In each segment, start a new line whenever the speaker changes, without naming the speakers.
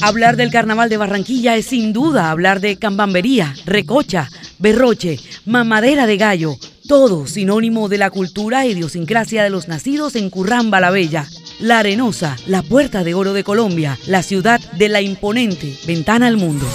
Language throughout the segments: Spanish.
Hablar del carnaval de Barranquilla es sin duda hablar de cambambería, recocha, berroche, mamadera de gallo, todo sinónimo de la cultura e idiosincrasia de los nacidos en Curramba la Bella. La Arenosa, la Puerta de Oro de Colombia, la ciudad de la imponente ventana al mundo.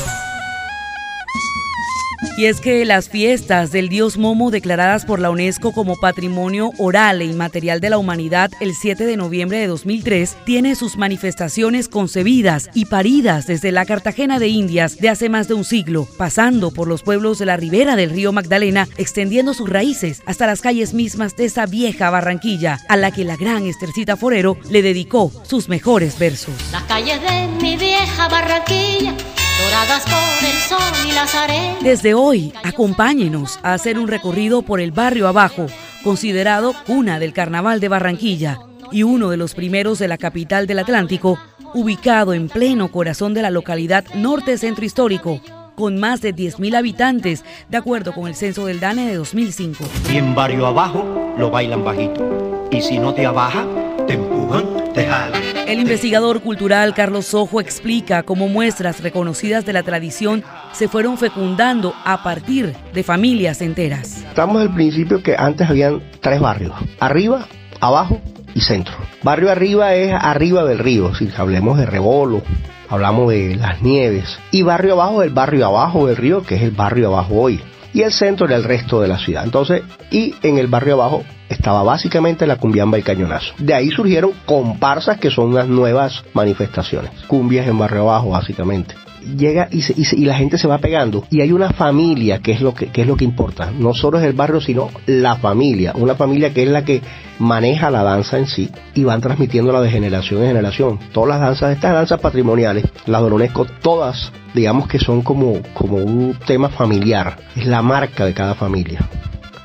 Y es que las fiestas del dios Momo declaradas por la UNESCO como Patrimonio Oral e Inmaterial de la Humanidad el 7 de noviembre de 2003 tiene sus manifestaciones concebidas y paridas desde la Cartagena de Indias de hace más de un siglo, pasando por los pueblos de la ribera del río Magdalena, extendiendo sus raíces hasta las calles mismas de esa vieja Barranquilla, a la que la gran Estercita Forero le dedicó sus mejores versos.
Las calles de mi vieja Barranquilla doradas por el sol y las arenas.
Desde hoy, acompáñenos a hacer un recorrido por el barrio abajo, considerado cuna del Carnaval de Barranquilla y uno de los primeros de la capital del Atlántico, ubicado en pleno corazón de la localidad norte centro histórico, con más de 10.000 habitantes, de acuerdo con el censo del DANE de 2005.
Y en barrio abajo lo bailan bajito. Y si no te abaja, te empujan, te jalan.
El investigador cultural Carlos Sojo explica cómo muestras reconocidas de la tradición se fueron fecundando a partir de familias enteras.
Estamos al principio que antes habían tres barrios, arriba, abajo y centro. Barrio arriba es arriba del río, si hablemos de Rebolo, hablamos de las nieves. Y barrio abajo es el barrio abajo del río, que es el barrio abajo hoy. Y el centro era el resto de la ciudad. Entonces, y en el barrio abajo estaba básicamente la cumbiamba y cañonazo. De ahí surgieron comparsas que son unas nuevas manifestaciones. Cumbias en barrio abajo, básicamente. Llega y, se, y, se, y, la gente se va pegando. Y hay una familia que es lo que, que, es lo que importa. No solo es el barrio sino la familia. Una familia que es la que maneja la danza en sí y van transmitiéndola de generación en generación. Todas las danzas estas danzas patrimoniales las dolonesco todas digamos que son como como un tema familiar. Es la marca de cada familia.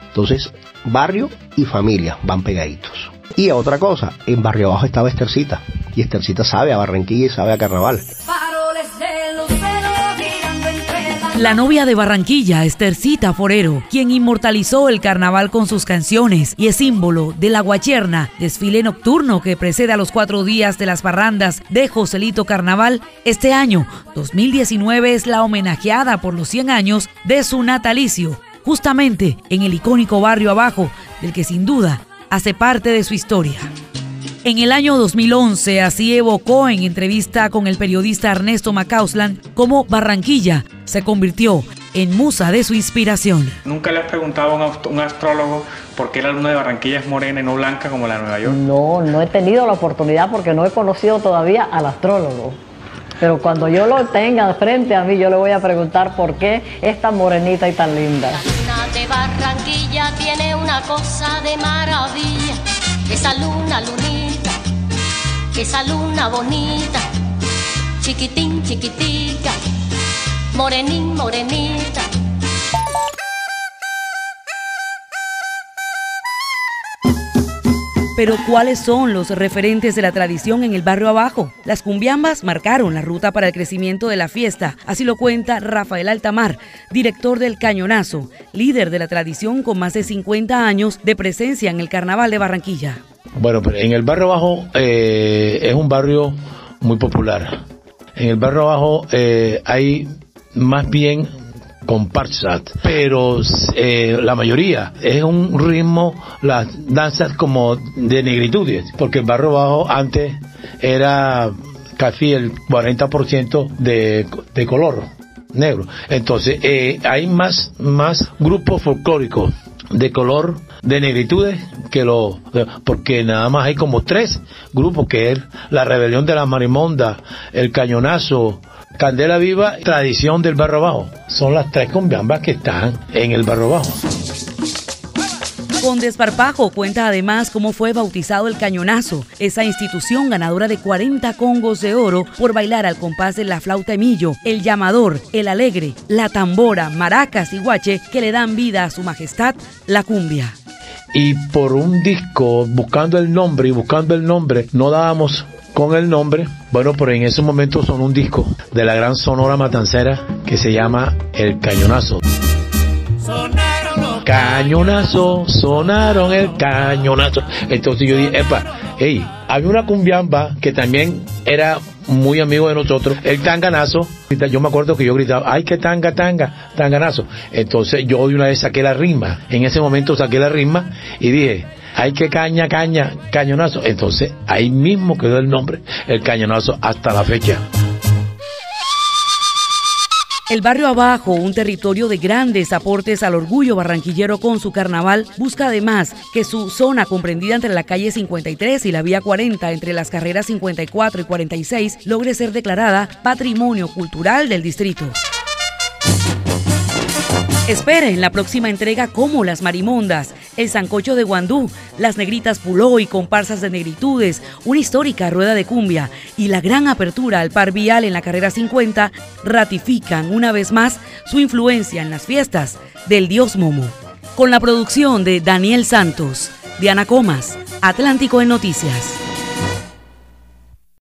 Entonces barrio y familia van pegaditos y otra cosa, en Barrio Abajo estaba Estercita. Y Estercita sabe a Barranquilla y sabe a Carnaval.
La novia de Barranquilla, Estercita Forero, quien inmortalizó el carnaval con sus canciones y es símbolo de la guacherna, desfile nocturno que precede a los cuatro días de las parrandas de Joselito Carnaval, este año, 2019, es la homenajeada por los 100 años de su natalicio, justamente en el icónico barrio abajo, del que sin duda hace parte de su historia. En el año 2011 así evocó en entrevista con el periodista Ernesto Macauslan cómo Barranquilla se convirtió en musa de su inspiración.
¿Nunca le has preguntado a un astrólogo por qué la luna de Barranquilla es morena y no blanca como la de Nueva York?
No, no he tenido la oportunidad porque no he conocido todavía al astrólogo. Pero cuando yo lo tenga frente a mí, yo le voy a preguntar por qué es tan morenita y tan linda.
De Barranquilla tiene una cosa de maravilla. Esa luna, lunita, esa luna bonita, chiquitín, chiquitica, morenín, morenita.
Pero ¿cuáles son los referentes de la tradición en el barrio abajo? Las cumbiambas marcaron la ruta para el crecimiento de la fiesta, así lo cuenta Rafael Altamar, director del Cañonazo, líder de la tradición con más de 50 años de presencia en el Carnaval de Barranquilla.
Bueno, pero en el barrio abajo eh, es un barrio muy popular. En el barrio abajo eh, hay más bien comparsas, pero eh, la mayoría es un ritmo, las danzas como de negritudes, porque el barrio bajo antes era casi el 40% de, de color negro. Entonces, eh, hay más, más grupos folclóricos de color de negritudes que lo porque nada más hay como tres grupos que es la rebelión de la marimonda el cañonazo Candela Viva, tradición del Barro Bajo. Son las tres cumbiambas que están en el Barro Bajo.
Con desparpajo cuenta además cómo fue bautizado el Cañonazo, esa institución ganadora de 40 congos de oro por bailar al compás de la flauta emillo, el llamador, el alegre, la tambora, maracas y guache que le dan vida a su majestad, la cumbia.
Y por un disco, buscando el nombre y buscando el nombre, no dábamos con el nombre. Bueno, pero en ese momento son un disco de la gran Sonora Matancera que se llama El Cañonazo. Cañonazo, sonaron el cañonazo. Entonces yo dije, epa, Ey, había una cumbiamba que también era muy amigo de nosotros, el tanganazo. Yo me acuerdo que yo gritaba, ay, que tanga, tanga, tanganazo. Entonces yo de una vez saqué la rima. En ese momento saqué la rima y dije, ay, que caña, caña, cañonazo. Entonces ahí mismo quedó el nombre, el cañonazo, hasta la fecha.
El barrio abajo, un territorio de grandes aportes al orgullo barranquillero con su carnaval, busca además que su zona comprendida entre la calle 53 y la vía 40, entre las carreras 54 y 46, logre ser declarada Patrimonio Cultural del Distrito. Espere en la próxima entrega como Las Marimondas, El Sancocho de Guandú, Las Negritas Puló y Comparsas de Negritudes, una histórica rueda de cumbia y la gran apertura al par vial en la carrera 50 ratifican una vez más su influencia en las fiestas del Dios Momo. Con la producción de Daniel Santos, Diana Comas, Atlántico en Noticias.